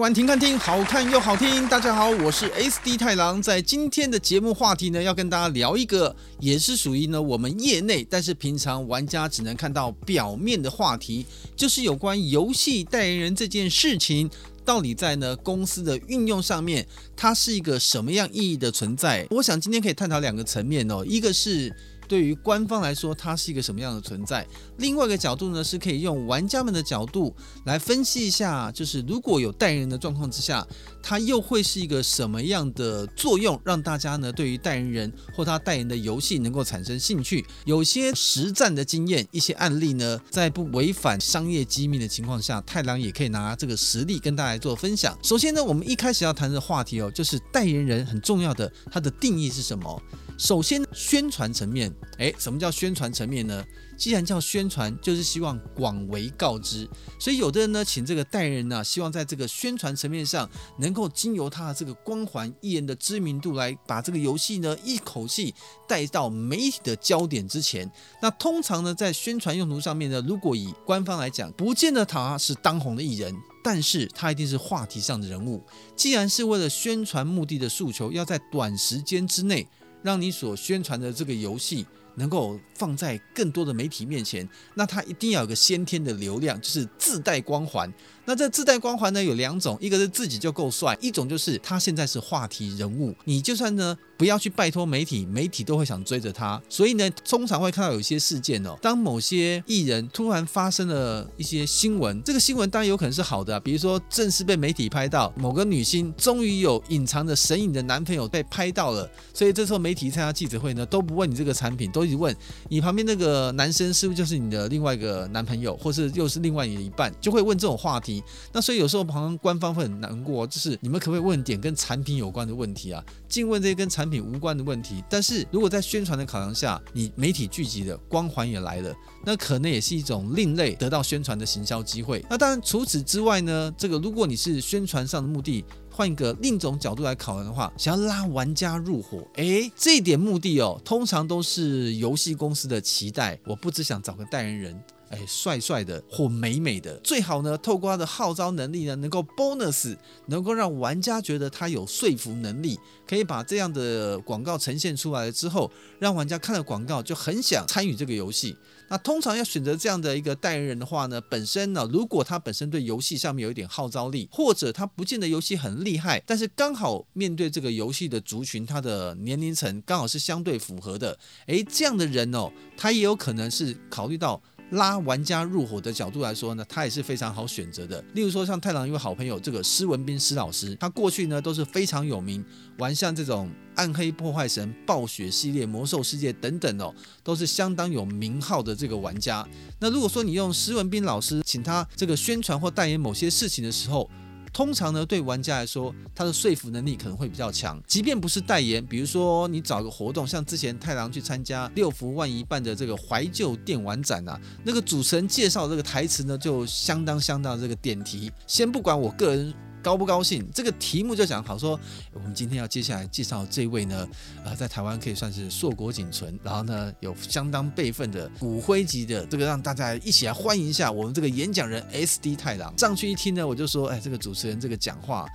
玩停看听，好看又好听。大家好，我是 SD 太郎。在今天的节目话题呢，要跟大家聊一个，也是属于呢我们业内，但是平常玩家只能看到表面的话题，就是有关游戏代言人这件事情，到底在呢公司的运用上面，它是一个什么样意义的存在？我想今天可以探讨两个层面哦，一个是。对于官方来说，它是一个什么样的存在？另外一个角度呢，是可以用玩家们的角度来分析一下，就是如果有代言人的状况之下，它又会是一个什么样的作用，让大家呢对于代言人或他代言的游戏能够产生兴趣？有些实战的经验，一些案例呢，在不违反商业机密的情况下，太郎也可以拿这个实例跟大家做分享。首先呢，我们一开始要谈的话题哦，就是代言人很重要的，它的定义是什么？首先，宣传层面，诶，什么叫宣传层面呢？既然叫宣传，就是希望广为告知。所以有的人呢，请这个代言人呢，希望在这个宣传层面上，能够经由他的这个光环、艺人的知名度，来把这个游戏呢，一口气带到媒体的焦点之前。那通常呢，在宣传用途上面呢，如果以官方来讲，不见得他是当红的艺人，但是他一定是话题上的人物。既然是为了宣传目的的诉求，要在短时间之内。让你所宣传的这个游戏能够放在更多的媒体面前，那他一定要有个先天的流量，就是自带光环。那这自带光环呢，有两种，一个是自己就够帅，一种就是他现在是话题人物。你就算呢不要去拜托媒体，媒体都会想追着他。所以呢，通常会看到有些事件哦，当某些艺人突然发生了一些新闻，这个新闻当然有可能是好的，比如说正式被媒体拍到某个女星终于有隐藏的神隐的男朋友被拍到了，所以这时候媒体参加记者会呢，都不问你这个产品，都一直问你旁边那个男生是不是就是你的另外一个男朋友，或是又是另外你的一半，就会问这种话题。那所以有时候旁边官方会很难过，就是你们可不可以问点跟产品有关的问题啊？尽问这些跟产品无关的问题。但是如果在宣传的考量下，你媒体聚集了，光环也来了，那可能也是一种另类得到宣传的行销机会。那当然除此之外呢，这个如果你是宣传上的目的，换一个另一种角度来考量的话，想要拉玩家入伙，诶，这一点目的哦，通常都是游戏公司的期待。我不只想找个代言人。哎，帅帅的或美美的，最好呢，透过他的号召能力呢，能够 bonus，能够让玩家觉得他有说服能力，可以把这样的广告呈现出来了之后，让玩家看了广告就很想参与这个游戏。那通常要选择这样的一个代言人的话呢，本身呢，如果他本身对游戏上面有一点号召力，或者他不见得游戏很厉害，但是刚好面对这个游戏的族群，他的年龄层刚好是相对符合的，诶，这样的人哦，他也有可能是考虑到。拉玩家入伙的角度来说呢，他也是非常好选择的。例如说，像太郎一位好朋友这个施文斌施老师，他过去呢都是非常有名，玩像这种暗黑破坏神、暴雪系列、魔兽世界等等哦，都是相当有名号的这个玩家。那如果说你用施文斌老师请他这个宣传或代言某些事情的时候，通常呢，对玩家来说，他的说服能力可能会比较强。即便不是代言，比如说你找个活动，像之前太郎去参加六福万一办的这个怀旧电玩展啊，那个主持人介绍这个台词呢，就相当相当这个点题。先不管我个人。高不高兴？这个题目就讲好说，我们今天要接下来介绍这位呢，呃，在台湾可以算是硕果仅存，然后呢有相当辈分的骨灰级的，这个让大家一起来欢迎一下我们这个演讲人 SD 太郎。上去一听呢，我就说，哎，这个主持人这个讲话。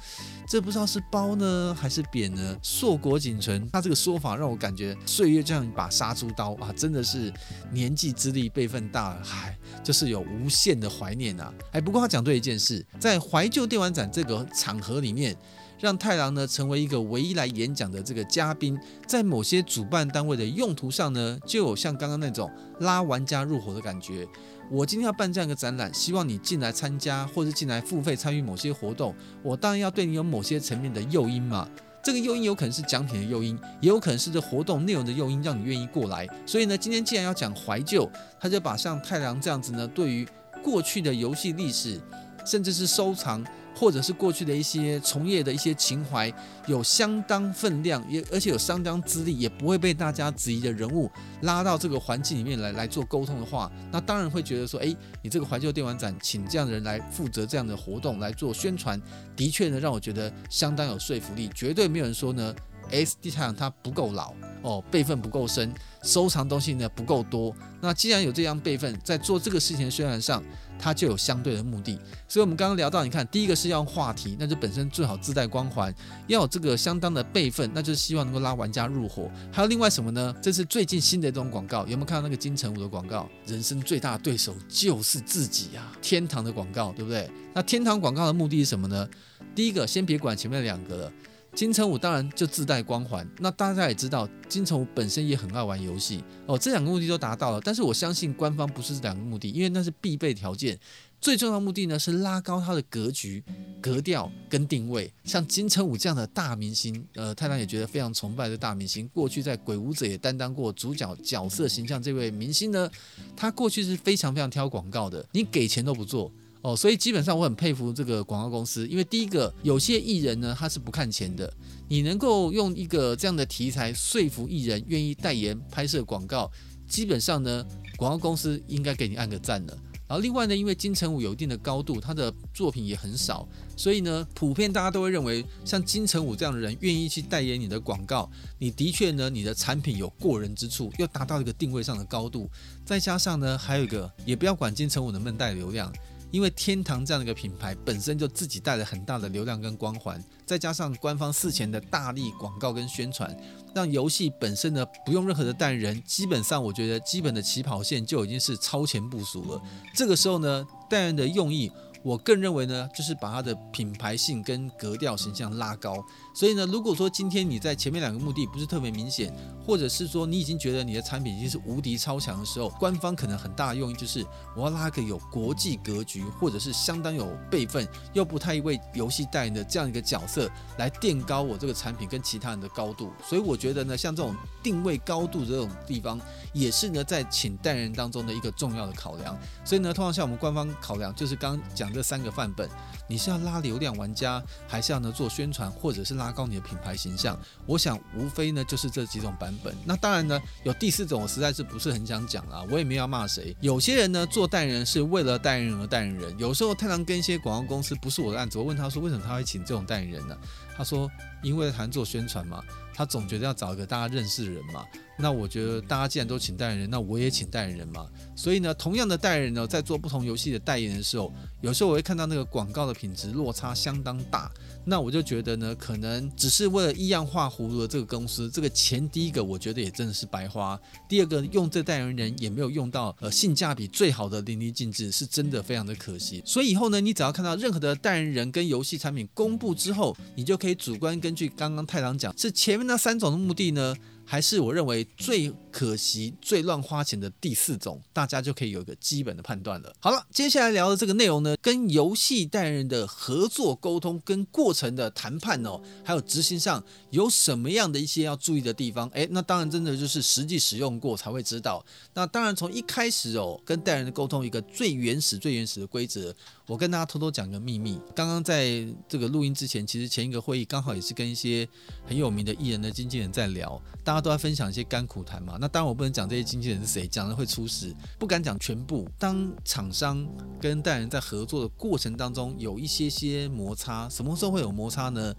这不知道是褒呢还是贬呢？硕果仅存，他这个说法让我感觉岁月这样一把杀猪刀啊，真的是年纪资历辈分大，嗨，就是有无限的怀念啊！哎，不过他讲对一件事，在怀旧电玩展这个场合里面，让太郎呢成为一个唯一来演讲的这个嘉宾，在某些主办单位的用途上呢，就有像刚刚那种拉玩家入伙的感觉。我今天要办这样一个展览，希望你进来参加，或者进来付费参与某些活动，我当然要对你有某些层面的诱因嘛。这个诱因有可能是奖品的诱因，也有可能是这活动内容的诱因，让你愿意过来。所以呢，今天既然要讲怀旧，他就把像太郎这样子呢，对于过去的游戏历史，甚至是收藏。或者是过去的一些从业的一些情怀，有相当分量，也而且有相当资历，也不会被大家质疑的人物拉到这个环境里面来来做沟通的话，那当然会觉得说，诶，你这个怀旧电玩展请这样的人来负责这样的活动来做宣传，的确呢让我觉得相当有说服力，绝对没有人说呢 SD 太阳它不够老哦，辈分不够深，收藏东西呢不够多。那既然有这样辈分，在做这个事情的宣传上，它就有相对的目的。所以，我们刚刚聊到，你看，第一个是要话题，那就本身最好自带光环，要有这个相当的辈分，那就是希望能够拉玩家入伙。还有另外什么呢？这是最近新的一种广告，有没有看到那个金城武的广告？人生最大的对手就是自己啊！天堂的广告，对不对？那天堂广告的目的是什么呢？第一个，先别管前面两个了。金城武当然就自带光环，那大家也知道，金城武本身也很爱玩游戏哦，这两个目的都达到了。但是我相信官方不是这两个目的，因为那是必备条件。最重要的目的呢是拉高他的格局、格调跟定位。像金城武这样的大明星，呃，太郎也觉得非常崇拜的大明星，过去在《鬼武者》也担当过主角角色形象。这位明星呢，他过去是非常非常挑广告的，你给钱都不做。哦，所以基本上我很佩服这个广告公司，因为第一个，有些艺人呢，他是不看钱的，你能够用一个这样的题材说服艺人愿意代言拍摄广告，基本上呢，广告公司应该给你按个赞了。然后另外呢，因为金城武有一定的高度，他的作品也很少，所以呢，普遍大家都会认为，像金城武这样的人愿意去代言你的广告，你的确呢，你的产品有过人之处，又达到一个定位上的高度，再加上呢，还有一个，也不要管金城武能不能带流量。因为天堂这样的一个品牌本身就自己带了很大的流量跟光环，再加上官方事前的大力广告跟宣传，让游戏本身呢不用任何的代言人，基本上我觉得基本的起跑线就已经是超前部署了。这个时候呢，代言的用意。我更认为呢，就是把它的品牌性跟格调形象拉高。所以呢，如果说今天你在前面两个目的不是特别明显，或者是说你已经觉得你的产品已经是无敌超强的时候，官方可能很大的用意就是我要拉个有国际格局，或者是相当有辈分又不太为游戏代言的这样一个角色，来垫高我这个产品跟其他人的高度。所以我觉得呢，像这种定位高度这种地方，也是呢在请代言人当中的一个重要的考量。所以呢，通常像我们官方考量，就是刚讲。这三个范本，你是要拉流量玩家，还是要呢做宣传，或者是拉拉高你的品牌形象？我想无非呢就是这几种版本。那当然呢，有第四种，我实在是不是很想讲啊，我也没有要骂谁。有些人呢做代言人是为了代言人而代言人。有时候太常跟一些广告公司不是我的案子，我问他说为什么他会请这种代言人呢？他说因为谈做宣传嘛，他总觉得要找一个大家认识的人嘛。那我觉得大家既然都请代言人，那我也请代言人嘛。所以呢，同样的代言人呢，在做不同游戏的代言人的时候，有时候我会看到那个广告的品质落差相当大。那我就觉得呢，可能只是为了一样画葫芦的这个公司，这个钱第一个我觉得也真的是白花。第二个用这代言人也没有用到呃性价比最好的淋漓尽致，是真的非常的可惜。所以以后呢，你只要看到任何的代言人跟游戏产品公布之后，你就可以主观根据刚刚太郎讲，是前面那三种的目的呢，还是我认为最可惜、最乱花钱的第四种，大家就可以有一个基本的判断了。好了，接下来聊的这个内容呢，跟游戏代言人的合作沟通跟过程的谈判哦，还有执行上有什么样的一些要注意的地方？诶，那当然真的就是实际使用过才会知道。那当然从一开始哦，跟代言人的沟通一个最原始、最原始的规则。我跟大家偷偷讲个秘密，刚刚在这个录音之前，其实前一个会议刚好也是跟一些很有名的艺人的经纪人在聊，大家都在分享一些甘苦谈嘛。那当然我不能讲这些经纪人是谁，讲了会出事，不敢讲全部。当厂商跟代言人在合作的过程当中有一些些摩擦，什么时候会有摩擦呢？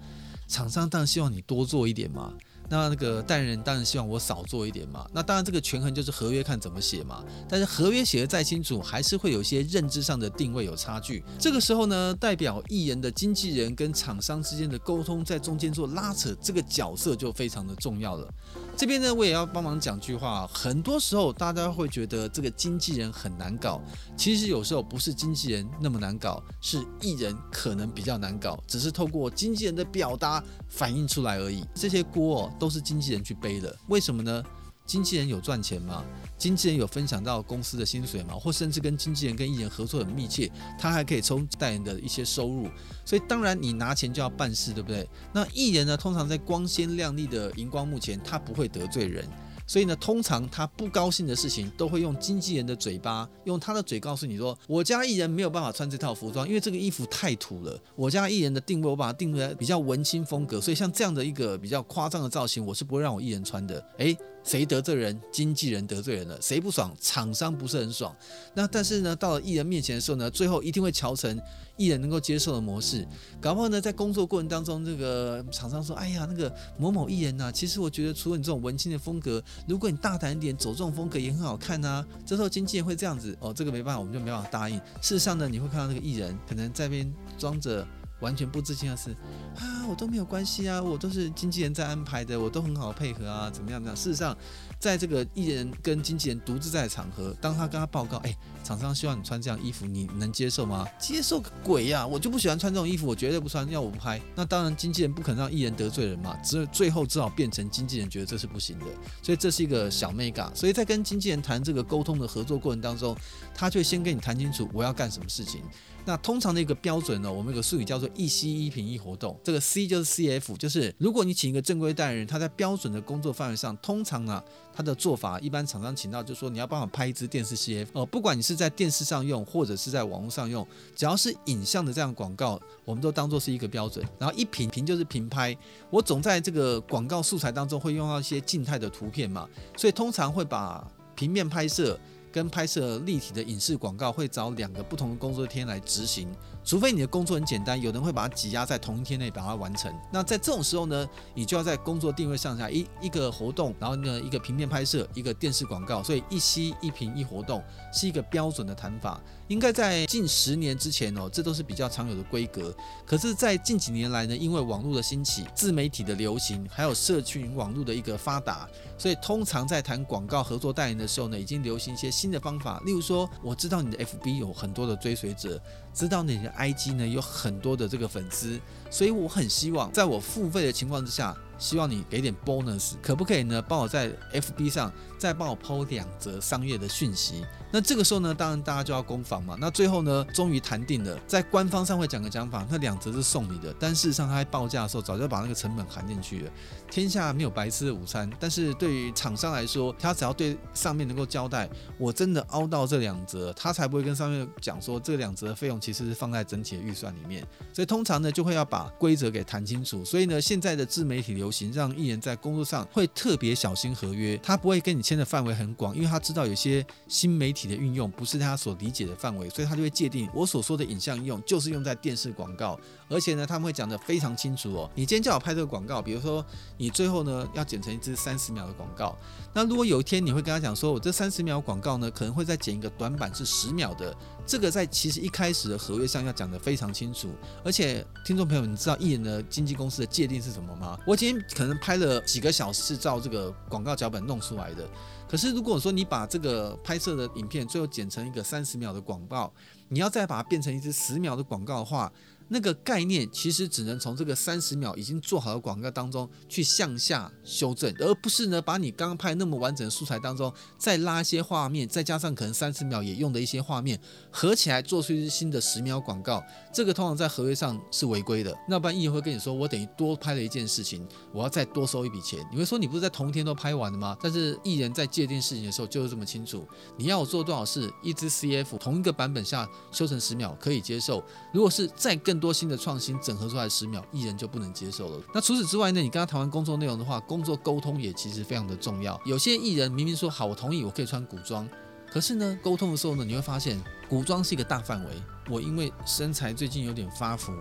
厂商当然希望你多做一点嘛。那那个代言人当然希望我少做一点嘛，那当然这个权衡就是合约看怎么写嘛。但是合约写的再清楚，还是会有一些认知上的定位有差距。这个时候呢，代表艺人的经纪人跟厂商之间的沟通，在中间做拉扯，这个角色就非常的重要了。这边呢，我也要帮忙讲句话。很多时候，大家会觉得这个经纪人很难搞，其实有时候不是经纪人那么难搞，是艺人可能比较难搞，只是透过经纪人的表达反映出来而已。这些锅哦，都是经纪人去背的。为什么呢？经纪人有赚钱吗？经纪人有分享到公司的薪水吗？或甚至跟经纪人跟艺人合作很密切，他还可以抽代言的一些收入。所以当然你拿钱就要办事，对不对？那艺人呢，通常在光鲜亮丽的荧光幕前，他不会得罪人。所以呢，通常他不高兴的事情，都会用经纪人的嘴巴，用他的嘴告诉你说：“我家艺人没有办法穿这套服装，因为这个衣服太土了。我家艺人的定位，我把它定位在比较文青风格，所以像这样的一个比较夸张的造型，我是不会让我艺人穿的。”诶。谁得罪人？经纪人得罪人了，谁不爽？厂商不是很爽。那但是呢，到了艺人面前的时候呢，最后一定会调成艺人能够接受的模式。搞不好呢，在工作过程当中，这个厂商说：“哎呀，那个某某艺人呐、其实我觉得除了你这种文青的风格，如果你大胆一点，走这种风格也很好看呐、”这时候经纪人会这样子哦，这个没办法，我们就没办法答应。事实上呢，你会看到那个艺人可能在那边装着。完全不知情的是啊，我都没有关系啊，我都是经纪人在安排的，我都很好配合啊，怎么样？怎么样？事实上，在这个艺人跟经纪人独自在的场合，当他跟他报告，哎，厂商希望你穿这样衣服，你能接受吗？接受个鬼呀！我就不喜欢穿这种衣服，我绝对不穿，要我不拍。那当然，经纪人不可能让艺人得罪人嘛，只有最后只好变成经纪人觉得这是不行的，所以这是一个小妹嘎。所以在跟经纪人谈这个沟通的合作过程当中，他就先跟你谈清楚我要干什么事情。那通常的一个标准呢，我们有个术语叫做一 C 一品一活动。这个 C 就是 CF，就是如果你请一个正规代理人，他在标准的工作范围上，通常呢，他的做法一般厂商请到就说你要帮我拍一支电视 CF 哦，不管你是在电视上用或者是在网络上用，只要是影像的这样广告，我们都当做是一个标准。然后一品品就是平拍，我总在这个广告素材当中会用到一些静态的图片嘛，所以通常会把平面拍摄。跟拍摄立体的影视广告会找两个不同的工作天来执行，除非你的工作很简单，有人会把它挤压在同一天内把它完成。那在这种时候呢，你就要在工作定位上下一一个活动，然后呢一个平面拍摄，一个电视广告，所以一吸一平一活动是一个标准的谈法。应该在近十年之前哦，这都是比较常有的规格。可是，在近几年来呢，因为网络的兴起、自媒体的流行，还有社群网络的一个发达，所以通常在谈广告合作代言的时候呢，已经流行一些新的方法。例如说，我知道你的 FB 有很多的追随者，知道你的 IG 呢有很多的这个粉丝，所以我很希望在我付费的情况之下。希望你给点 bonus，可不可以呢？帮我在 FB 上再帮我 PO 两则商业的讯息。那这个时候呢，当然大家就要攻防嘛。那最后呢，终于谈定了，在官方上会讲个讲法，那两则是送你的，但事实上他在报价的时候早就把那个成本含进去了。天下没有白吃的午餐，但是对于厂商来说，他只要对上面能够交代，我真的凹到这两则，他才不会跟上面讲说这两则的费用其实是放在整体的预算里面。所以通常呢，就会要把规则给谈清楚。所以呢，现在的自媒体流流行让艺人在工作上会特别小心合约，他不会跟你签的范围很广，因为他知道有些新媒体的运用不是他所理解的范围，所以他就会界定我所说的影像应用就是用在电视广告，而且呢，他们会讲得非常清楚哦。你今天叫我拍这个广告，比如说你最后呢要剪成一支三十秒的广告，那如果有一天你会跟他讲说，我这三十秒广告呢可能会再剪一个短版是十秒的，这个在其实一开始的合约上要讲得非常清楚，而且听众朋友，你知道艺人的经纪公司的界定是什么吗？我今天。可能拍了几个小时照这个广告脚本弄出来的，可是如果说你把这个拍摄的影片最后剪成一个三十秒的广告，你要再把它变成一支十秒的广告的话。那个概念其实只能从这个三十秒已经做好的广告当中去向下修正，而不是呢把你刚刚拍那么完整的素材当中再拉一些画面，再加上可能三十秒也用的一些画面合起来做出一支新的十秒广告。这个通常在合约上是违规的。那不然艺人会跟你说，我等于多拍了一件事情，我要再多收一笔钱。你会说你不是在同一天都拍完了吗？但是艺人在界定事情的时候就是这么清楚。你要我做多少事，一支 CF 同一个版本下修成十秒可以接受。如果是再更更多新的创新整合出来十秒，艺人就不能接受了。那除此之外呢？你跟他谈完工作内容的话，工作沟通也其实非常的重要。有些艺人明明说好，我同意，我可以穿古装，可是呢，沟通的时候呢，你会发现古装是一个大范围。我因为身材最近有点发福。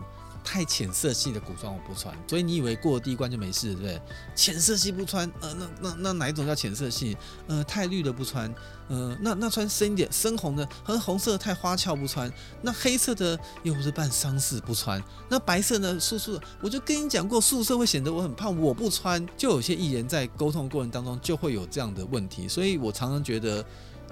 太浅色系的古装我不穿，所以你以为过了第一关就没事，对不对？浅色系不穿，呃，那那那哪一种叫浅色系？呃，太绿的不穿，呃，那那穿深一点，深红的和红色太花俏不穿，那黑色的又不是办丧事不穿，那白色呢？素素的，我就跟你讲过，素色会显得我很胖，我不穿。就有些艺人在沟通过程当中就会有这样的问题，所以我常常觉得。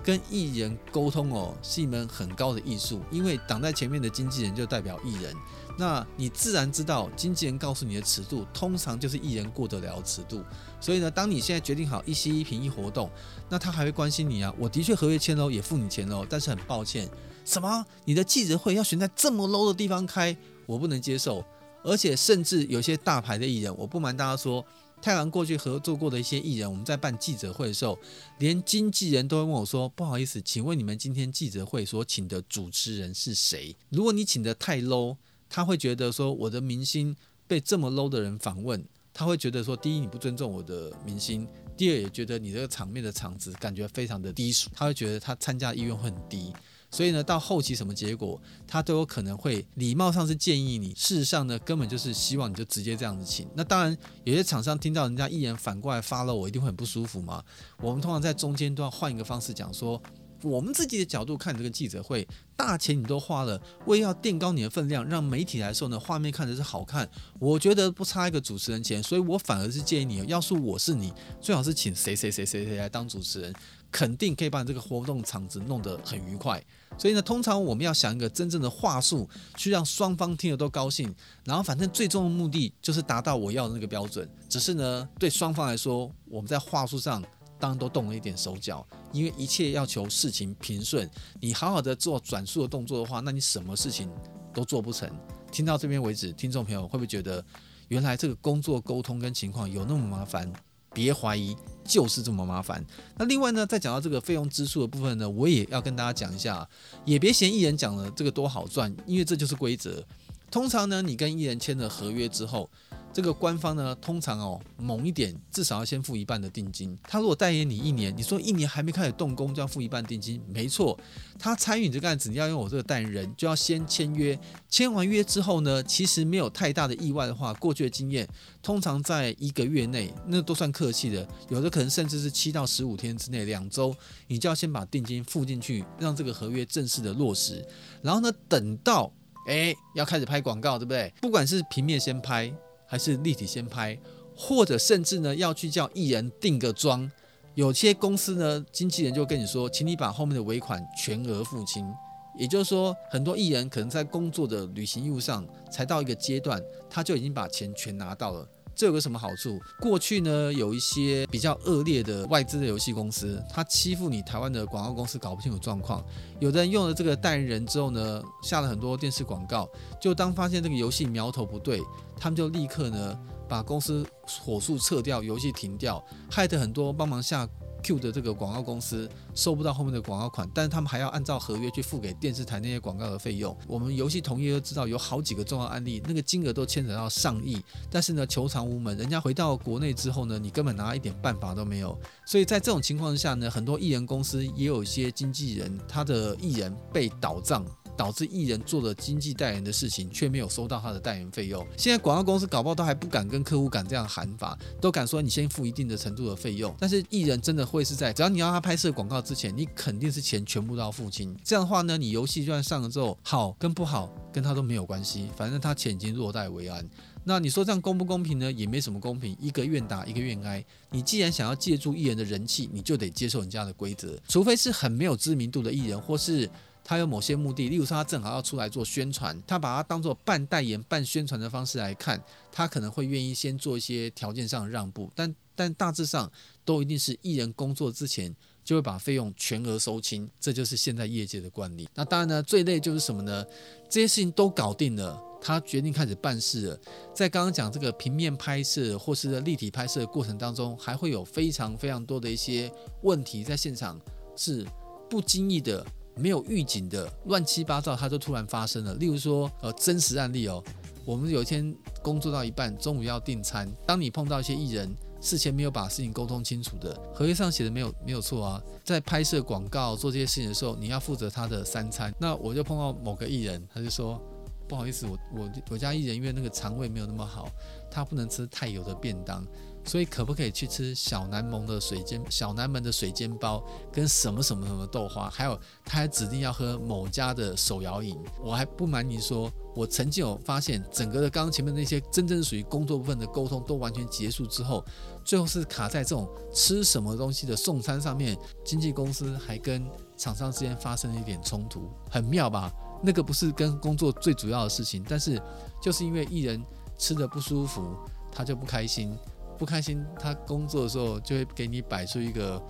跟艺人沟通哦，是一门很高的艺术，因为挡在前面的经纪人就代表艺人，那你自然知道经纪人告诉你的尺度，通常就是艺人过得了尺度。所以呢，当你现在决定好一 C 一平一活动，那他还会关心你啊。我的确合约签喽，也付你钱喽，但是很抱歉，什么？你的记者会要选在这么 low 的地方开，我不能接受。而且甚至有些大牌的艺人，我不瞒大家说。太郎过去合作过的一些艺人，我们在办记者会的时候，连经纪人都会问我说：“不好意思，请问你们今天记者会所请的主持人是谁？如果你请的太 low，他会觉得说我的明星被这么 low 的人访问，他会觉得说：第一，你不尊重我的明星；第二也觉得你这个场面的场子感觉非常的低俗，他会觉得他参加意愿会很低。所以呢，到后期什么结果，他都有可能会礼貌上是建议你，事实上呢，根本就是希望你就直接这样子请。那当然，有些厂商听到人家艺人反过来发了，我一定会很不舒服嘛。我们通常在中间都要换一个方式讲说，我们自己的角度看这个记者会，大钱你都花了，为要垫高你的分量，让媒体来说呢，画面看着是好看，我觉得不差一个主持人钱，所以我反而是建议你，要是我是你，最好是请谁谁谁谁谁来当主持人，肯定可以把你这个活动场子弄得很愉快。所以呢，通常我们要想一个真正的话术，去让双方听得都高兴。然后，反正最终的目的就是达到我要的那个标准。只是呢，对双方来说，我们在话术上当然都动了一点手脚，因为一切要求事情平顺。你好好的做转述的动作的话，那你什么事情都做不成。听到这边为止，听众朋友会不会觉得，原来这个工作沟通跟情况有那么麻烦？别怀疑，就是这么麻烦。那另外呢，再讲到这个费用支出的部分呢，我也要跟大家讲一下，也别嫌艺人讲了这个多好赚，因为这就是规则。通常呢，你跟艺人签了合约之后。这个官方呢，通常哦猛一点，至少要先付一半的定金。他如果代言你一年，你说一年还没开始动工就要付一半定金，没错。他参与你这个案子，你要用我这个代言人，就要先签约。签完约之后呢，其实没有太大的意外的话，过去的经验，通常在一个月内，那都算客气的。有的可能甚至是七到十五天之内，两周，你就要先把定金付进去，让这个合约正式的落实。然后呢，等到哎要开始拍广告，对不对？不管是平面先拍。还是立体先拍，或者甚至呢要去叫艺人定个妆，有些公司呢经纪人就跟你说，请你把后面的尾款全额付清。也就是说，很多艺人可能在工作的旅行义务上才到一个阶段，他就已经把钱全拿到了。这有个什么好处？过去呢，有一些比较恶劣的外资的游戏公司，他欺负你台湾的广告公司，搞不清楚状况。有的人用了这个代言人之后呢，下了很多电视广告，就当发现这个游戏苗头不对，他们就立刻呢把公司火速撤掉，游戏停掉，害得很多帮忙下。Q 的这个广告公司收不到后面的广告款，但是他们还要按照合约去付给电视台那些广告的费用。我们游戏同业都知道有好几个重要案例，那个金额都牵扯到上亿，但是呢，求偿无门。人家回到国内之后呢，你根本拿一点办法都没有。所以在这种情况下呢，很多艺人公司也有一些经纪人，他的艺人被倒账。导致艺人做了经济代言的事情，却没有收到他的代言费用。现在广告公司搞不好都还不敢跟客户敢这样喊法，都敢说你先付一定的程度的费用。但是艺人真的会是在只要你要他拍摄广告之前，你肯定是钱全部都要付清。这样的话呢，你游戏就算上了之后好跟不好跟他都没有关系，反正他钱已经落袋为安。那你说这样公不公平呢？也没什么公平，一个愿打一个愿挨。你既然想要借助艺人的人气，你就得接受人家的规则，除非是很没有知名度的艺人，或是。他有某些目的，例如说他正好要出来做宣传，他把它当做半代言、半宣传的方式来看，他可能会愿意先做一些条件上的让步，但但大致上都一定是艺人工作之前就会把费用全额收清，这就是现在业界的惯例。那当然呢，最累就是什么呢？这些事情都搞定了，他决定开始办事了。在刚刚讲这个平面拍摄或是立体拍摄的过程当中，还会有非常非常多的一些问题在现场是不经意的。没有预警的乱七八糟，它就突然发生了。例如说，呃，真实案例哦，我们有一天工作到一半，中午要订餐，当你碰到一些艺人事前没有把事情沟通清楚的，合约上写的没有没有错啊，在拍摄广告做这些事情的时候，你要负责他的三餐。那我就碰到某个艺人，他就说不好意思，我我我家艺人因为那个肠胃没有那么好，他不能吃太油的便当。所以可不可以去吃小南门的水煎小南门的水煎包，跟什么什么什么豆花，还有他还指定要喝某家的手摇饮。我还不瞒你说，我曾经有发现，整个的刚刚前面那些真正属于工作部分的沟通都完全结束之后，最后是卡在这种吃什么东西的送餐上面，经纪公司还跟厂商之间发生了一点冲突，很妙吧？那个不是跟工作最主要的事情，但是就是因为艺人吃的不舒服，他就不开心。不开心，他工作的时候就会给你摆出一个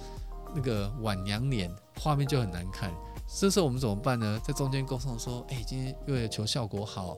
那个晚娘脸，画面就很难看。这时候我们怎么办呢？在中间沟通说：“哎，今天为了求效果好，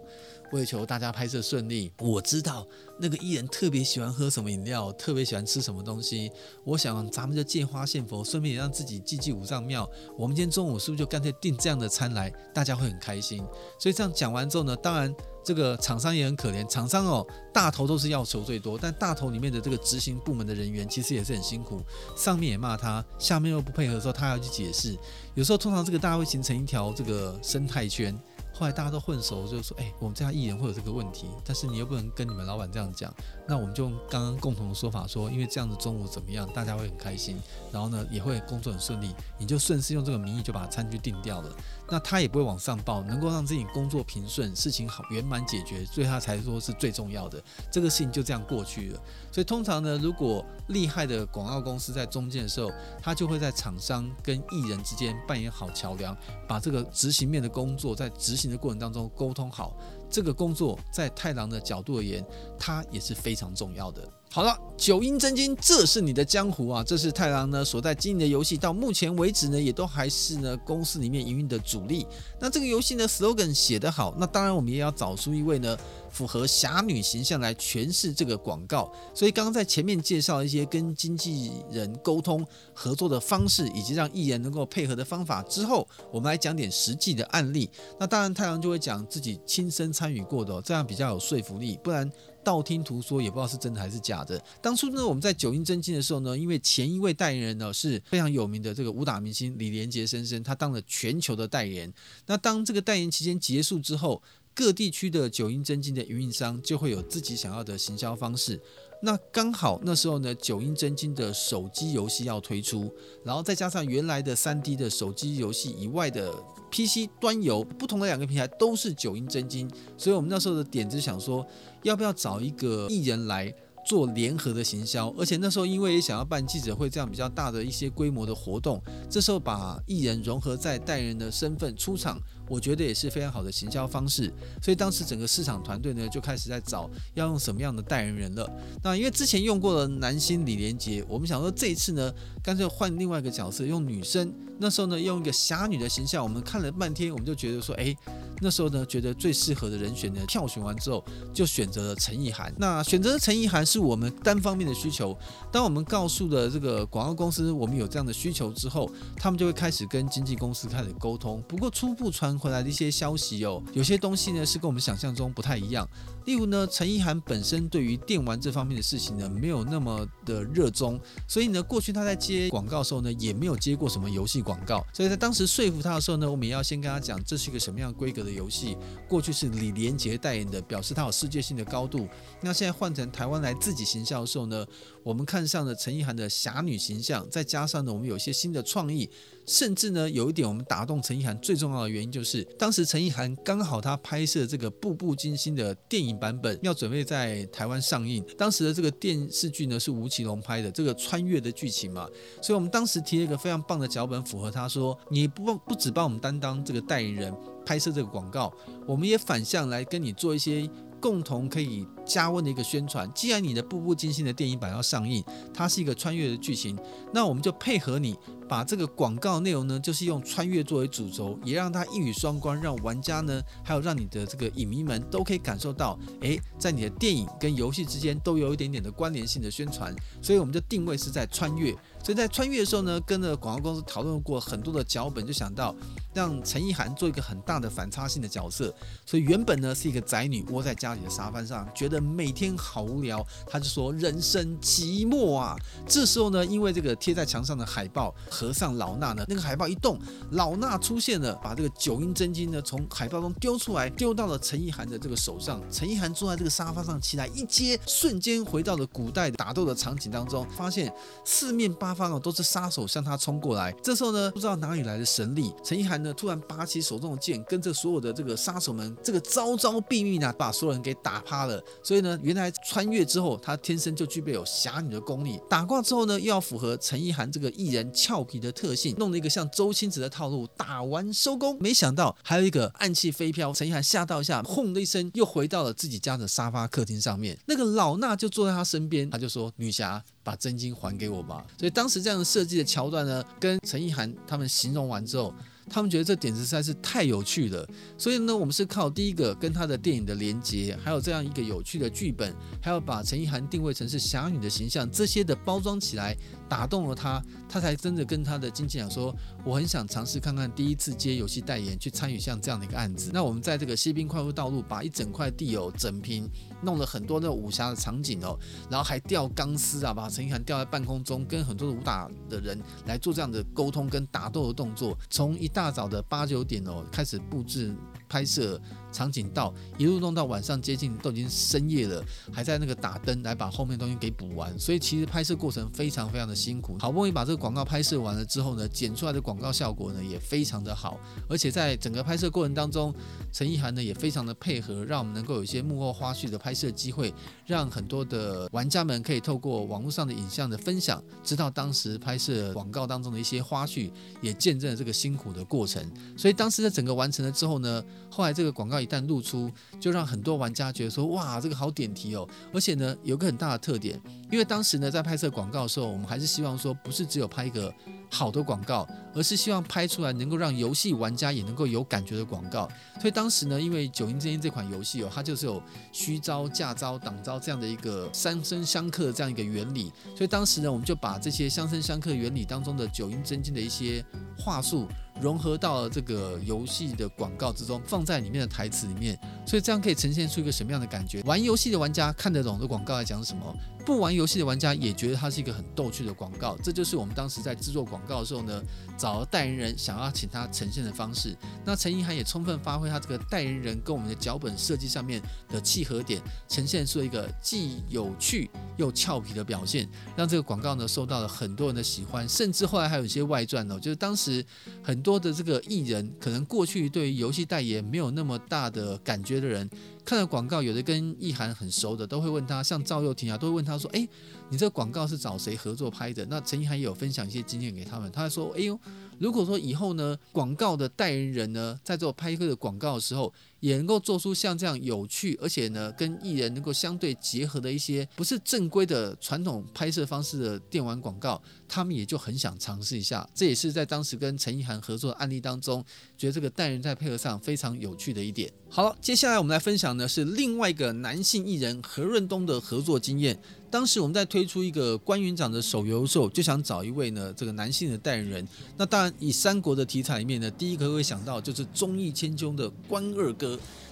为求大家拍摄顺利，我知道那个艺人特别喜欢喝什么饮料，特别喜欢吃什么东西。我想咱们就借花献佛，顺便也让自己祭祭五脏庙。我们今天中午是不是就干脆订这样的餐来，大家会很开心。所以这样讲完之后呢，当然这个厂商也很可怜，厂商哦大头都是要求最多，但大头里面的这个执行部门的人员其实也是很辛苦，上面也骂他，下面又不配合的时候，他要去解释。有时候通常这个大家会形成一条这个生态圈。后来大家都混熟，就说：“哎、我们这家艺人会有这个问题，但是你又不能跟你们老板这样讲。那我们就用刚刚共同的说法说，因为这样子中午怎么样，大家会很开心，然后呢也会工作很顺利。你就顺势用这个名义就把餐具定掉了。那他也不会往上报，能够让自己工作平顺，事情好圆满解决，所以他才说是最重要的。这个事情就这样过去了。所以通常呢，如果厉害的广告公司在中间的时候，他就会在厂商跟艺人之间扮演好桥梁，把这个执行面的工作在执行。的过程当中沟通好，这个工作在太郎的角度而言，它也是非常重要的。好了，九阴真经，这是你的江湖啊！这是太郎呢所在经营的游戏，到目前为止呢，也都还是呢公司里面营运的主力。那这个游戏呢，slogan 写得好，那当然我们也要找出一位呢符合侠女形象来诠释这个广告。所以刚刚在前面介绍一些跟经纪人沟通合作的方式，以及让艺人能够配合的方法之后，我们来讲点实际的案例。那当然太郎就会讲自己亲身参与过的，这样比较有说服力，不然。道听途说也不知道是真的还是假的。当初呢，我们在九阴真经的时候呢，因为前一位代言人呢是非常有名的这个武打明星李连杰先生，他当了全球的代言。那当这个代言期间结束之后，各地区的九阴真经的运营商就会有自己想要的行销方式。那刚好那时候呢，九阴真经的手机游戏要推出，然后再加上原来的三 D 的手机游戏以外的 PC 端游，不同的两个平台都是九阴真经，所以我们那时候的点子想说，要不要找一个艺人来。做联合的行销，而且那时候因为也想要办记者会这样比较大的一些规模的活动，这时候把艺人融合在代言人的身份出场，我觉得也是非常好的行销方式。所以当时整个市场团队呢就开始在找要用什么样的代言人了。那因为之前用过了男星李连杰，我们想说这一次呢干脆换另外一个角色，用女生。那时候呢用一个侠女的形象，我们看了半天，我们就觉得说，哎。那时候呢，觉得最适合的人选呢，票选完之后就选择了陈意涵。那选择陈意涵是我们单方面的需求。当我们告诉了这个广告公司我们有这样的需求之后，他们就会开始跟经纪公司开始沟通。不过初步传回来的一些消息哦，有些东西呢是跟我们想象中不太一样。例如呢，陈意涵本身对于电玩这方面的事情呢，没有那么的热衷，所以呢，过去他在接广告的时候呢，也没有接过什么游戏广告。所以在当时说服他的时候呢，我们也要先跟他讲，这是一个什么样规格的游戏。过去是李连杰代言的，表示他有世界性的高度。那现在换成台湾来自己行销的时候呢，我们看上了陈意涵的侠女形象，再加上呢，我们有一些新的创意。甚至呢，有一点我们打动陈意涵最重要的原因，就是当时陈意涵刚好他拍摄这个《步步惊心》的电影版本要准备在台湾上映。当时的这个电视剧呢是吴奇隆拍的，这个穿越的剧情嘛，所以我们当时提了一个非常棒的脚本，符合他说，你不不只帮我们担当这个代言人拍摄这个广告，我们也反向来跟你做一些。共同可以加温的一个宣传。既然你的《步步惊心》的电影版要上映，它是一个穿越的剧情，那我们就配合你，把这个广告内容呢，就是用穿越作为主轴，也让它一语双关，让玩家呢，还有让你的这个影迷们都可以感受到，诶，在你的电影跟游戏之间都有一点点的关联性的宣传。所以我们就定位是在穿越。所以在穿越的时候呢，跟着广告公司讨论过很多的脚本，就想到让陈意涵做一个很大的反差性的角色。所以原本呢是一个宅女窝在家里的沙发上，觉得每天好无聊，她就说人生寂寞啊。这时候呢，因为这个贴在墙上的海报，和尚老衲呢，那个海报一动，老衲出现了，把这个九阴真经呢从海报中丢出来，丢到了陈意涵的这个手上。陈意涵坐在这个沙发上起来一接，瞬间回到了古代打斗的场景当中，发现四面八。方哦，都是杀手向他冲过来。这时候呢，不知道哪里来的神力，陈意涵呢突然拔起手中的剑，跟着所有的这个杀手们，这个招招毙命啊，把所有人给打趴了。所以呢，原来穿越之后，他天生就具备有侠女的功力。打挂之后呢，又要符合陈意涵这个艺人俏皮的特性，弄了一个像周星驰的套路，打完收工。没想到还有一个暗器飞飘，陈意涵吓到一下，轰的一声又回到了自己家的沙发客厅上面。那个老衲就坐在他身边，他就说：“女侠。”把真金还给我吧。所以当时这样的设计的桥段呢，跟陈意涵他们形容完之后，他们觉得这点子实在是太有趣了。所以呢，我们是靠第一个跟他的电影的连接，还有这样一个有趣的剧本，还要把陈意涵定位成是侠女的形象，这些的包装起来打动了他，他才真的跟他的经纪人说：“我很想尝试看看第一次接游戏代言，去参与像这样的一个案子。”那我们在这个西滨快速道路把一整块地哦整平，弄了很多那种武侠的场景哦，然后还吊钢丝啊，把陈意涵吊在半空中，跟很多的武打的人来做这样的沟通跟打斗的动作。从一大早的八九点哦开始布置拍摄场景，到一路弄到晚上接近都已经深夜了，还在那个打灯来把后面东西给补完。所以其实拍摄过程非常非常的辛苦。好不容易把这个广告拍摄完了之后呢，剪出来的广告效果呢也非常的好，而且在整个拍摄过程当中，陈意涵呢也非常的配合，让我们能够有一些幕后花絮的拍摄机会，让很多的玩家们可以透过网络上的影像的分享，知道当时拍摄广告当中的一些花絮，也见证了这个辛苦的过程。所以当时在整个完成了之后呢，后来这个广告一旦露出，就让很多玩家觉得说，哇，这个好点题哦！而且呢，有个很大的特点，因为当时呢在拍摄广告的时候，我们还是希望说，不是只有拍一个。好的广告，而是希望拍出来能够让游戏玩家也能够有感觉的广告。所以当时呢，因为《九阴真经》这款游戏哦，它就是有虚招、架招、挡招这样的一个三生相克这样一个原理。所以当时呢，我们就把这些相生相克原理当中的《九阴真经》的一些话术融合到了这个游戏的广告之中，放在里面的台词里面。所以这样可以呈现出一个什么样的感觉？玩游戏的玩家看得懂的广告在讲什么？不玩游戏的玩家也觉得它是一个很逗趣的广告，这就是我们当时在制作广告的时候呢，找了代言人想要请他呈现的方式。那陈意涵也充分发挥他这个代言人跟我们的脚本设计上面的契合点，呈现出一个既有趣又俏皮的表现，让这个广告呢受到了很多人的喜欢，甚至后来还有一些外传哦，就是当时很多的这个艺人，可能过去对于游戏代言没有那么大的感觉的人。看到广告，有的跟意涵很熟的，都会问他，像赵又廷啊，都会问他说：“诶，你这个广告是找谁合作拍的？”那陈意涵也有分享一些经验给他们，他说：“哎呦。”如果说以后呢，广告的代言人呢，在做拍摄的广告的时候，也能够做出像这样有趣，而且呢，跟艺人能够相对结合的一些不是正规的传统拍摄方式的电玩广告，他们也就很想尝试一下。这也是在当时跟陈意涵合作的案例当中，觉得这个代人在配合上非常有趣的一点。好了，接下来我们来分享的是另外一个男性艺人何润东的合作经验。当时我们在推出一个关云长的手游的时候，就想找一位呢这个男性的代言人。那当然以三国的题材里面呢，第一个会想到就是忠义千秋的关二哥。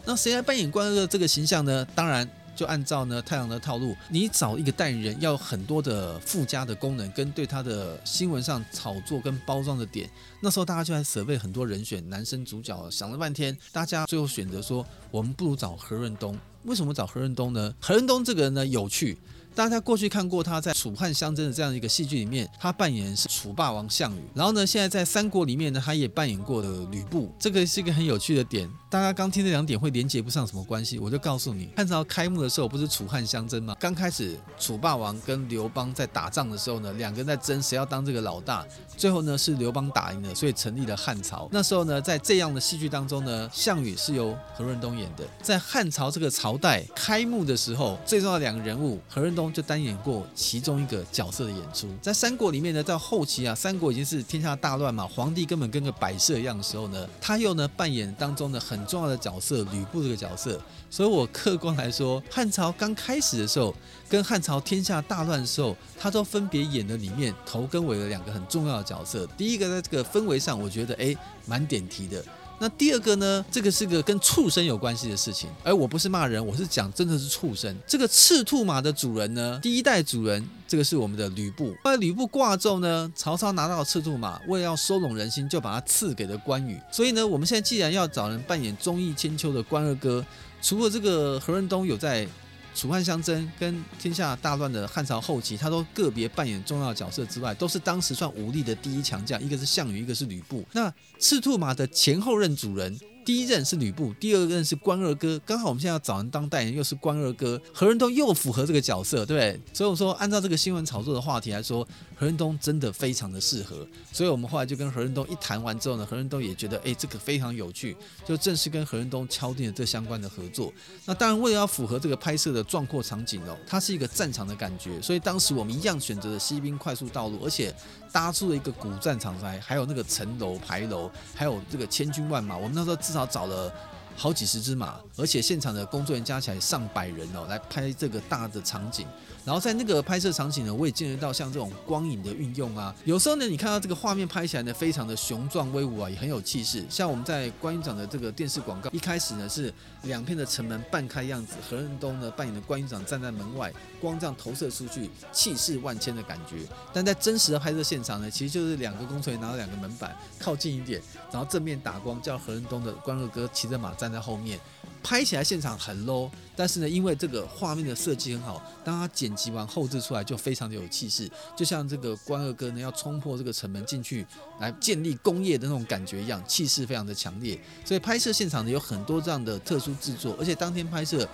那谁来扮演关二哥这个形象呢？当然就按照呢太阳的套路，你找一个代言人要很多的附加的功能，跟对他的新闻上炒作跟包装的点。那时候大家就在舍备很多人选男生主角，想了半天，大家最后选择说，我们不如找何润东。为什么找何润东呢？何润东这个人呢有趣。大家过去看过他在《楚汉相争》的这样一个戏剧里面，他扮演是楚霸王项羽。然后呢，现在在三国里面呢，他也扮演过的吕布。这个是一个很有趣的点。大家刚听这两点会连接不上什么关系，我就告诉你，汉朝开幕的时候不是楚汉相争吗？刚开始楚霸王跟刘邦在打仗的时候呢，两个人在争谁要当这个老大。最后呢是刘邦打赢了，所以成立了汉朝。那时候呢，在这样的戏剧当中呢，项羽是由何润东演的。在汉朝这个朝代开幕的时候，最重要的两个人物何润东。就担演过其中一个角色的演出，在三国里面呢，到后期啊，三国已经是天下大乱嘛，皇帝根本跟个摆设一样的时候呢，他又呢扮演当中的很重要的角色吕布这个角色，所以我客观来说，汉朝刚开始的时候，跟汉朝天下大乱的时候，他都分别演了里面头跟尾的两个很重要的角色。第一个在这个氛围上，我觉得诶蛮点题的。那第二个呢？这个是个跟畜生有关系的事情。而我不是骂人，我是讲真的是畜生。这个赤兔马的主人呢，第一代主人，这个是我们的吕布。后来吕布挂之后呢，曹操拿到赤兔马，为了要收拢人心，就把它赐给了关羽。所以呢，我们现在既然要找人扮演忠义千秋的关二哥，除了这个何润东有在。楚汉相争跟天下大乱的汉朝后期，他都个别扮演重要角色之外，都是当时算武力的第一强将，一个是项羽，一个是吕布。那赤兔马的前后任主人第一任是吕布，第二任是关二哥，刚好我们现在要找人当代言，又是关二哥，何仁东又符合这个角色，对不对？所以我说，按照这个新闻炒作的话题来说，何仁东真的非常的适合。所以我们后来就跟何仁东一谈完之后呢，何仁东也觉得，哎，这个非常有趣，就正式跟何仁东敲定了这相关的合作。那当然，为了要符合这个拍摄的壮阔场景哦，它是一个战场的感觉，所以当时我们一样选择了西兵快速道路，而且搭出了一个古战场来，还有那个城楼牌楼，还有这个千军万马，我们那时候至少找了。好几十只马，而且现场的工作人员加起来上百人哦，来拍这个大的场景。然后在那个拍摄场景呢，我也见得到像这种光影的运用啊。有时候呢，你看到这个画面拍起来呢，非常的雄壮威武啊，也很有气势。像我们在关云长的这个电视广告，一开始呢是两片的城门半开样子，何润东呢扮演的关云长站在门外，光这样投射出去，气势万千的感觉。但在真实的拍摄现场呢，其实就是两个工作人员拿了两个门板靠近一点，然后正面打光，叫何润东的关二哥骑着马站在后面。拍起来现场很 low，但是呢，因为这个画面的设计很好，当他剪辑完后置出来就非常的有气势，就像这个关二哥呢要冲破这个城门进去来建立工业的那种感觉一样，气势非常的强烈。所以拍摄现场呢有很多这样的特殊制作，而且当天拍摄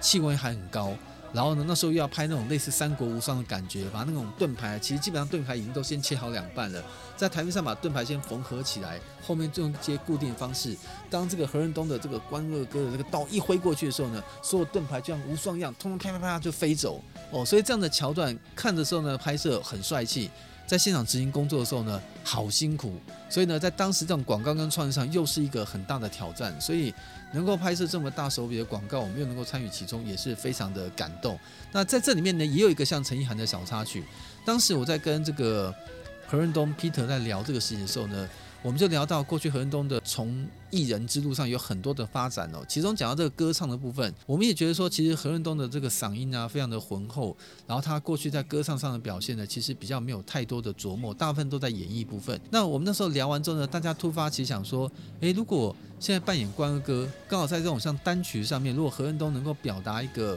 气温还很高。然后呢，那时候又要拍那种类似三国无双的感觉，把那种盾牌，其实基本上盾牌已经都先切好两半了，在台面上把盾牌先缝合起来，后面就用一些固定方式。当这个何润东的这个关二哥的这个刀一挥过去的时候呢，所有盾牌就像无双一样，通通啪啪啪就飞走哦。所以这样的桥段看的时候呢，拍摄很帅气。在现场执行工作的时候呢，好辛苦，所以呢，在当时这种广告跟创意上又是一个很大的挑战，所以能够拍摄这么大手笔的广告，我们又能够参与其中，也是非常的感动。那在这里面呢，也有一个像陈意涵的小插曲。当时我在跟这个何润东 Peter 在聊这个事情的时候呢。我们就聊到过去何润东的从艺人之路上有很多的发展哦，其中讲到这个歌唱的部分，我们也觉得说，其实何润东的这个嗓音啊非常的浑厚，然后他过去在歌唱上的表现呢，其实比较没有太多的琢磨，大部分都在演绎部分。那我们那时候聊完之后呢，大家突发奇想说，诶，如果现在扮演关二哥，刚好在这种像单曲上面，如果何润东能够表达一个。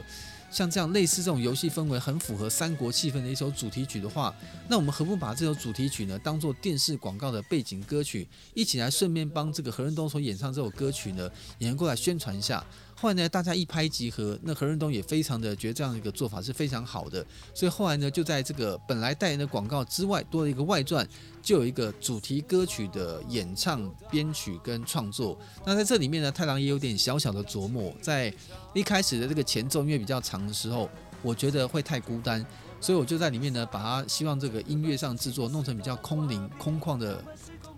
像这样类似这种游戏氛围很符合三国气氛的一首主题曲的话，那我们何不把这首主题曲呢当做电视广告的背景歌曲，一起来顺便帮这个何润东所演唱这首歌曲呢，也能过来宣传一下。后来呢，大家一拍即合，那何润东也非常的觉得这样一个做法是非常好的，所以后来呢，就在这个本来代言的广告之外，多了一个外传，就有一个主题歌曲的演唱、编曲跟创作。那在这里面呢，太郎也有点小小的琢磨，在一开始的这个前奏因为比较长的时候，我觉得会太孤单，所以我就在里面呢，把它希望这个音乐上制作弄成比较空灵、空旷的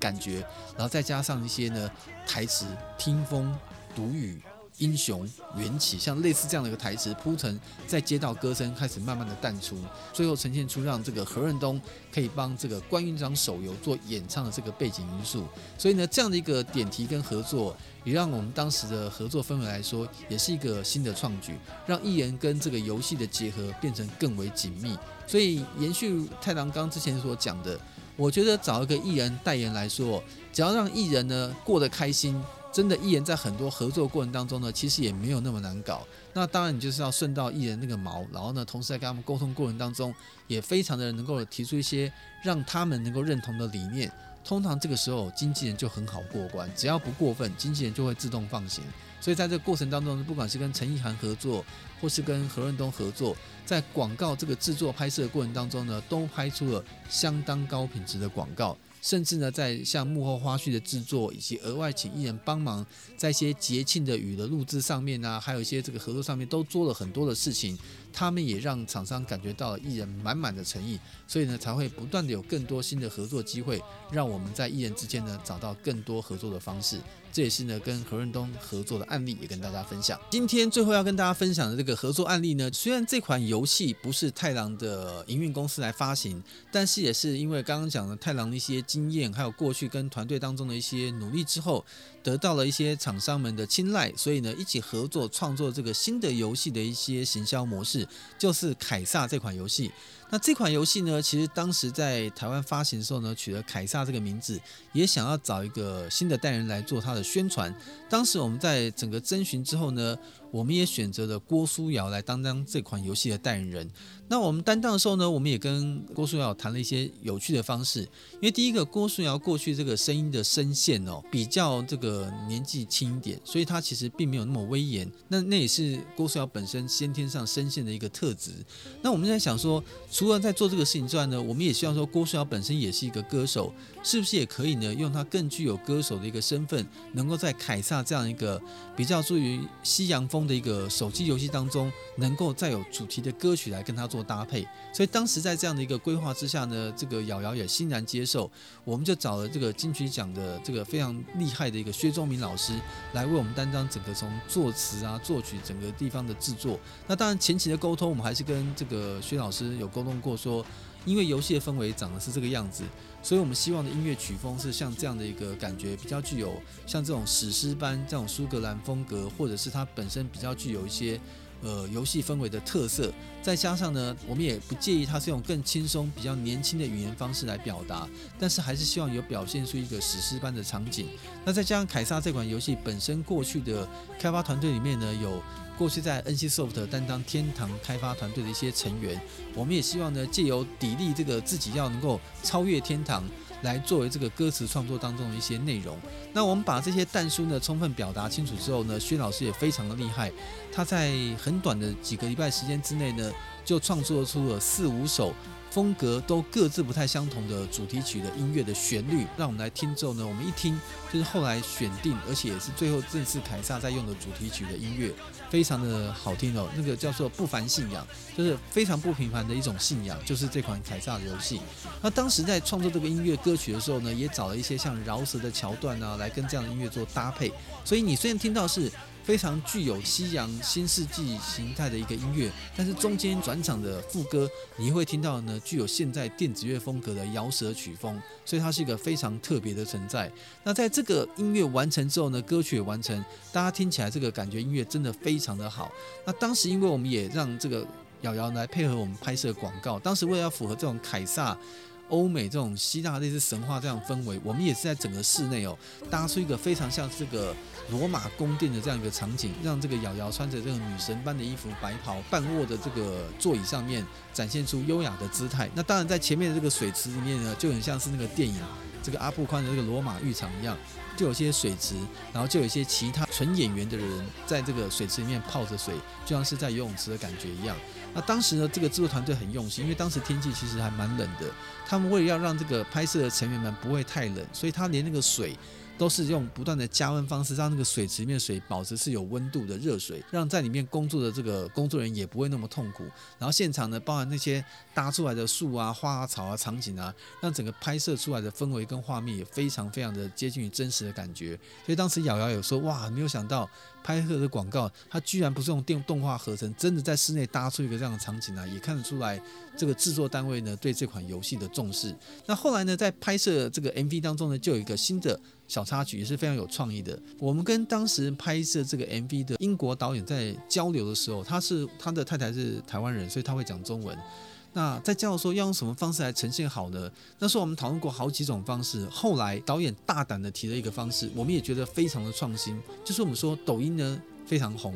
感觉，然后再加上一些呢台词，听风读雨。英雄缘起，像类似这样的一个台词铺陈，在接到歌声开始慢慢的淡出，最后呈现出让这个何润东可以帮这个关云长手游做演唱的这个背景因素。所以呢，这样的一个点题跟合作，也让我们当时的合作氛围来说，也是一个新的创举，让艺人跟这个游戏的结合变成更为紧密。所以延续太郎刚之前所讲的，我觉得找一个艺人代言来说，只要让艺人呢过得开心。真的艺人，在很多合作过程当中呢，其实也没有那么难搞。那当然，你就是要顺到艺人那个毛，然后呢，同时在跟他们沟通过程当中，也非常的能够提出一些让他们能够认同的理念。通常这个时候，经纪人就很好过关，只要不过分，经纪人就会自动放行。所以在这个过程当中，不管是跟陈意涵合作，或是跟何润东合作，在广告这个制作拍摄的过程当中呢，都拍出了相当高品质的广告。甚至呢，在像幕后花絮的制作，以及额外请艺人帮忙，在一些节庆的雨的录制上面啊，还有一些这个合作上面，都做了很多的事情。他们也让厂商感觉到了艺人满满的诚意，所以呢，才会不断的有更多新的合作机会，让我们在艺人之间呢找到更多合作的方式。这也是呢跟何润东合作的案例，也跟大家分享。今天最后要跟大家分享的这个合作案例呢，虽然这款游戏不是太郎的营运公司来发行，但是也是因为刚刚讲的太郎的一些经验，还有过去跟团队当中的一些努力之后，得到了一些厂商们的青睐，所以呢一起合作创作这个新的游戏的一些行销模式，就是凯撒这款游戏。那这款游戏呢，其实当时在台湾发行的时候呢，取了凯撒这个名字，也想要找一个新的代言人来做它的宣传。当时我们在整个征询之后呢，我们也选择了郭书瑶来担当这款游戏的代言人。那我们担当的时候呢，我们也跟郭书瑶谈了一些有趣的方式。因为第一个，郭书瑶过去这个声音的声线哦，比较这个年纪轻一点，所以他其实并没有那么威严。那那也是郭书瑶本身先天上声线的一个特质。那我们在想说，除了在做这个事情之外呢，我们也希望说郭书瑶本身也是一个歌手，是不是也可以呢，用他更具有歌手的一个身份，能够在凯撒这样一个比较属于西洋风的一个手机游戏当中，能够再有主题的歌曲来跟他做。搭配，所以当时在这样的一个规划之下呢，这个瑶瑶也欣然接受，我们就找了这个金曲奖的这个非常厉害的一个薛忠明老师来为我们担当整个从作词啊、作曲整个地方的制作。那当然前期的沟通，我们还是跟这个薛老师有沟通过，说因为游戏的氛围长得是这个样子，所以我们希望的音乐曲风是像这样的一个感觉，比较具有像这种史诗般这种苏格兰风格，或者是它本身比较具有一些。呃，游戏氛围的特色，再加上呢，我们也不介意它是用更轻松、比较年轻的语言方式来表达，但是还是希望有表现出一个史诗般的场景。那再加上凯撒这款游戏本身过去的开发团队里面呢，有过去在 NCSoft 担当天堂开发团队的一些成员，我们也希望呢，借由砥砺这个自己要能够超越天堂。来作为这个歌词创作当中的一些内容，那我们把这些但书呢充分表达清楚之后呢，薛老师也非常的厉害，他在很短的几个礼拜时间之内呢，就创作出了四五首。风格都各自不太相同的主题曲的音乐的旋律，让我们来听之后呢，我们一听就是后来选定，而且也是最后正式凯撒在用的主题曲的音乐，非常的好听哦。那个叫做不凡信仰，就是非常不平凡的一种信仰，就是这款凯撒的游戏。那当时在创作这个音乐歌曲的时候呢，也找了一些像饶舌的桥段啊，来跟这样的音乐做搭配。所以你虽然听到是。非常具有西洋新世纪形态的一个音乐，但是中间转场的副歌，你会听到呢，具有现在电子乐风格的饶舌曲风，所以它是一个非常特别的存在。那在这个音乐完成之后呢，歌曲也完成，大家听起来这个感觉音乐真的非常的好。那当时因为我们也让这个瑶瑶来配合我们拍摄广告，当时为了要符合这种凯撒。欧美这种希腊类似神话这样氛围，我们也是在整个室内哦，搭出一个非常像这个罗马宫殿的这样一个场景，让这个瑶瑶穿着这个女神般的衣服，白袍半卧的这个座椅上面，展现出优雅的姿态。那当然，在前面的这个水池里面呢，就很像是那个电影这个阿布宽的这个罗马浴场一样，就有些水池，然后就有一些其他纯演员的人在这个水池里面泡着水，就像是在游泳池的感觉一样。那当时呢，这个制作团队很用心，因为当时天气其实还蛮冷的。他们为了要让这个拍摄的成员们不会太冷，所以他连那个水都是用不断的加温方式，让那个水池里面水保持是有温度的热水，让在里面工作的这个工作人员也不会那么痛苦。然后现场呢，包含那些搭出来的树啊、花啊、草啊、场景啊，让整个拍摄出来的氛围跟画面也非常非常的接近于真实的感觉。所以当时瑶瑶有说：“哇，没有想到。”拍摄的广告，它居然不是用电动画合成，真的在室内搭出一个这样的场景啊，也看得出来这个制作单位呢对这款游戏的重视。那后来呢，在拍摄这个 MV 当中呢，就有一个新的小插曲，也是非常有创意的。我们跟当时拍摄这个 MV 的英国导演在交流的时候，他是他的太太是台湾人，所以他会讲中文。那在教授要用什么方式来呈现好呢？那时候我们讨论过好几种方式，后来导演大胆的提了一个方式，我们也觉得非常的创新，就是我们说抖音呢非常红，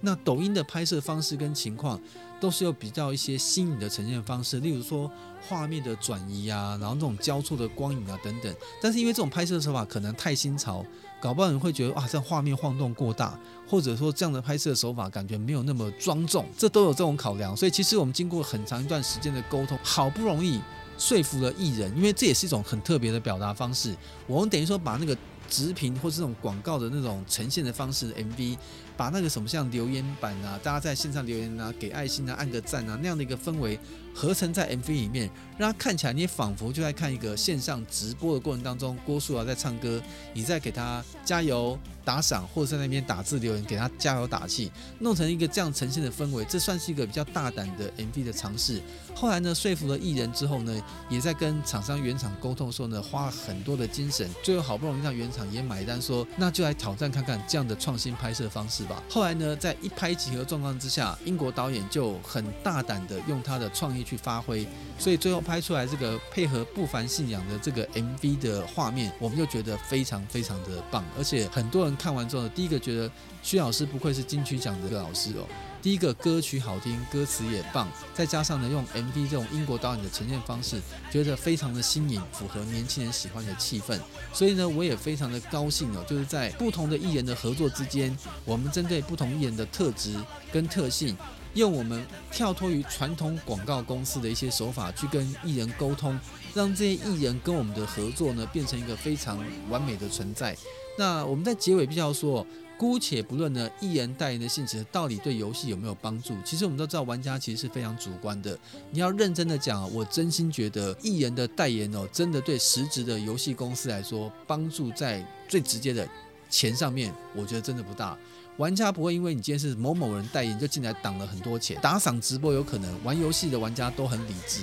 那抖音的拍摄方式跟情况都是有比较一些新颖的呈现方式，例如说画面的转移啊，然后这种交错的光影啊等等。但是因为这种拍摄手法可能太新潮。搞不好你会觉得啊，这样画面晃动过大，或者说这样的拍摄手法感觉没有那么庄重，这都有这种考量。所以其实我们经过很长一段时间的沟通，好不容易说服了艺人，因为这也是一种很特别的表达方式。我们等于说把那个直屏或是这种广告的那种呈现的方式，MV，把那个什么像留言板啊，大家在线上留言啊，给爱心啊，按个赞啊那样的一个氛围合成在 MV 里面，让它看起来你仿佛就在看一个线上直播的过程当中，郭书瑶在唱歌，你在给他加油。打赏或者在那边打字留言给他加油打气，弄成一个这样呈现的氛围，这算是一个比较大胆的 MV 的尝试。后来呢，说服了艺人之后呢，也在跟厂商原厂沟通的时候呢，花了很多的精神，最后好不容易让原厂也买单说，那就来挑战看看这样的创新拍摄方式吧。后来呢，在一拍即合状况之下，英国导演就很大胆的用他的创意去发挥，所以最后拍出来这个配合不凡信仰的这个 MV 的画面，我们就觉得非常非常的棒，而且很多人看完之后呢，第一个觉得徐老师不愧是金曲奖的老师哦。第一个歌曲好听，歌词也棒，再加上呢，用 MV 这种英国导演的呈现方式，觉得非常的新颖，符合年轻人喜欢的气氛。所以呢，我也非常的高兴哦，就是在不同的艺人的合作之间，我们针对不同艺人的特质跟特性，用我们跳脱于传统广告公司的一些手法去跟艺人沟通，让这些艺人跟我们的合作呢，变成一个非常完美的存在。那我们在结尾必须要说。姑且不论呢，艺人代言的性质到底对游戏有没有帮助？其实我们都知道，玩家其实是非常主观的。你要认真的讲，我真心觉得艺人的代言哦，真的对实质的游戏公司来说，帮助在最直接的钱上面，我觉得真的不大。玩家不会因为你今天是某某人代言就进来挡了很多钱，打赏直播有可能。玩游戏的玩家都很理智。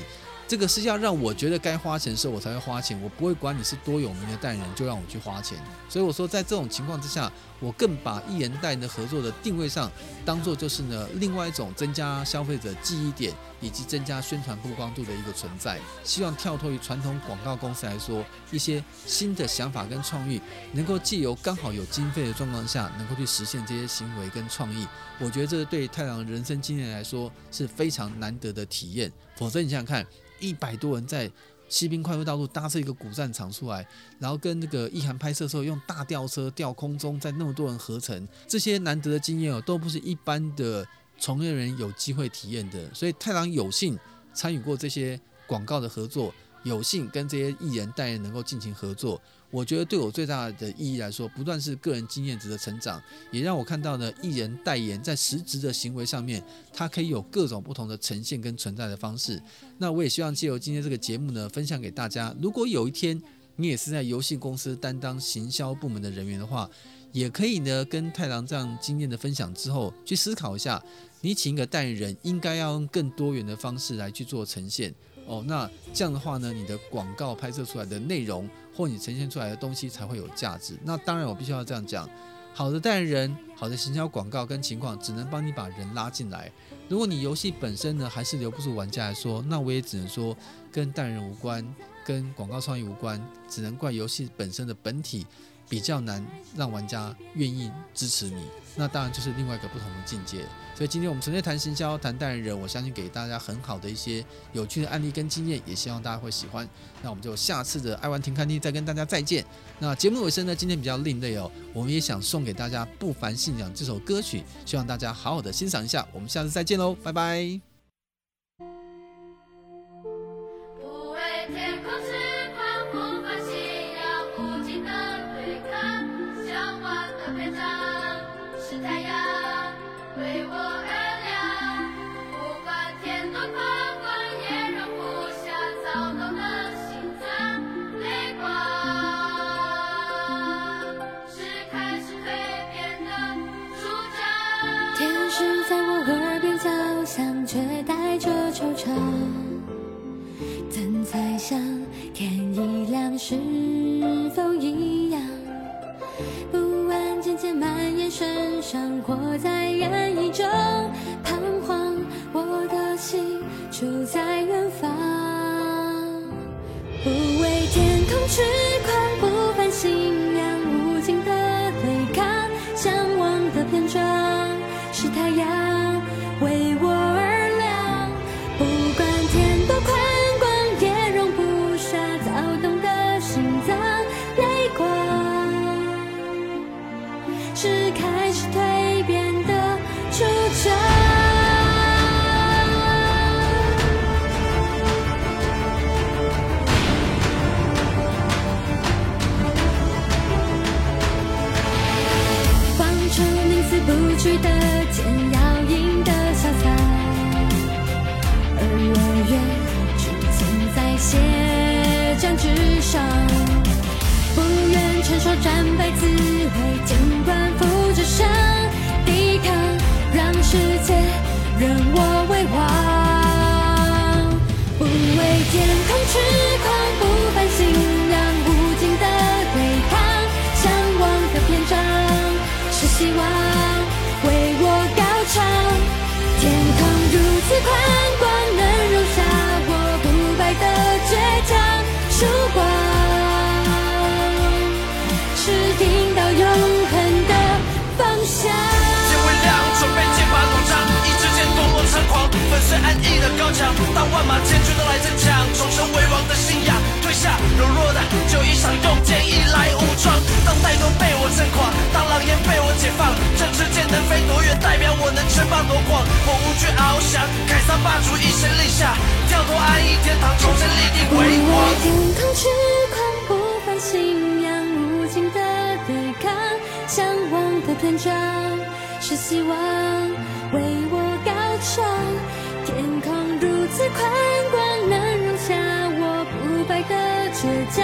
这个是要让我觉得该花钱的时候，我才会花钱。我不会管你是多有名的代言人，就让我去花钱。所以我说，在这种情况之下，我更把艺人代言的合作的定位上，当做就是呢，另外一种增加消费者记忆点以及增加宣传曝光度的一个存在。希望跳脱于传统广告公司来说，一些新的想法跟创意，能够借由刚好有经费的状况下，能够去实现这些行为跟创意。我觉得这对太阳人生经验来说是非常难得的体验。否则你想想看。一百多人在西滨快速道路搭设一个古战场出来，然后跟那个意涵拍摄时候用大吊车吊空中，在那么多人合成，这些难得的经验哦，都不是一般的从业人有机会体验的。所以太郎有幸参与过这些广告的合作，有幸跟这些艺人代言能够进行合作。我觉得对我最大的意义来说，不断是个人经验值的成长，也让我看到呢，艺人代言在实质的行为上面，它可以有各种不同的呈现跟存在的方式。那我也希望借由今天这个节目呢，分享给大家。如果有一天你也是在游戏公司担当行销部门的人员的话，也可以呢，跟太郎这样经验的分享之后，去思考一下，你请一个代言人应该要用更多元的方式来去做呈现。哦，那这样的话呢，你的广告拍摄出来的内容，或你呈现出来的东西才会有价值。那当然，我必须要这样讲，好的代言人、好的行销广告跟情况，只能帮你把人拉进来。如果你游戏本身呢，还是留不住玩家来说，那我也只能说跟代言人无关，跟广告创意无关，只能怪游戏本身的本体。比较难让玩家愿意支持你，那当然就是另外一个不同的境界。所以今天我们纯粹谈行销、谈代言人，我相信给大家很好的一些有趣的案例跟经验，也希望大家会喜欢。那我们就下次的爱玩停看听再跟大家再见。那节目尾声呢，今天比较另类哦，我们也想送给大家《不凡信仰》这首歌曲，希望大家好好的欣赏一下。我们下次再见喽，拜拜。身上，活在人海中彷徨。我的心就在远方，不为天空痴狂，不凡信仰，无尽的对抗，向往的篇章是太阳为我而亮，不管天多宽广，也容不下躁动的心脏。泪光，是。去的剑要赢得潇洒，而我愿只存在血战之上，不愿承受战败滋味，尽管负着伤，抵抗，让世界任我为王，不畏天空之。强。当万马千军都来争抢，重生为王的信仰，退下柔弱的就一场用剑一来武装。当带头被我震垮，当狼烟被我解放，这支箭能飞多远，代表我能称霸多广。我无惧翱翔，凯撒霸主一声令下，跳脱安逸天堂，重生立定辉煌。天空之狂，不凡信仰，无尽的对抗，向往的篇章是希望为我高唱。此宽广，能容下我不败的倔强。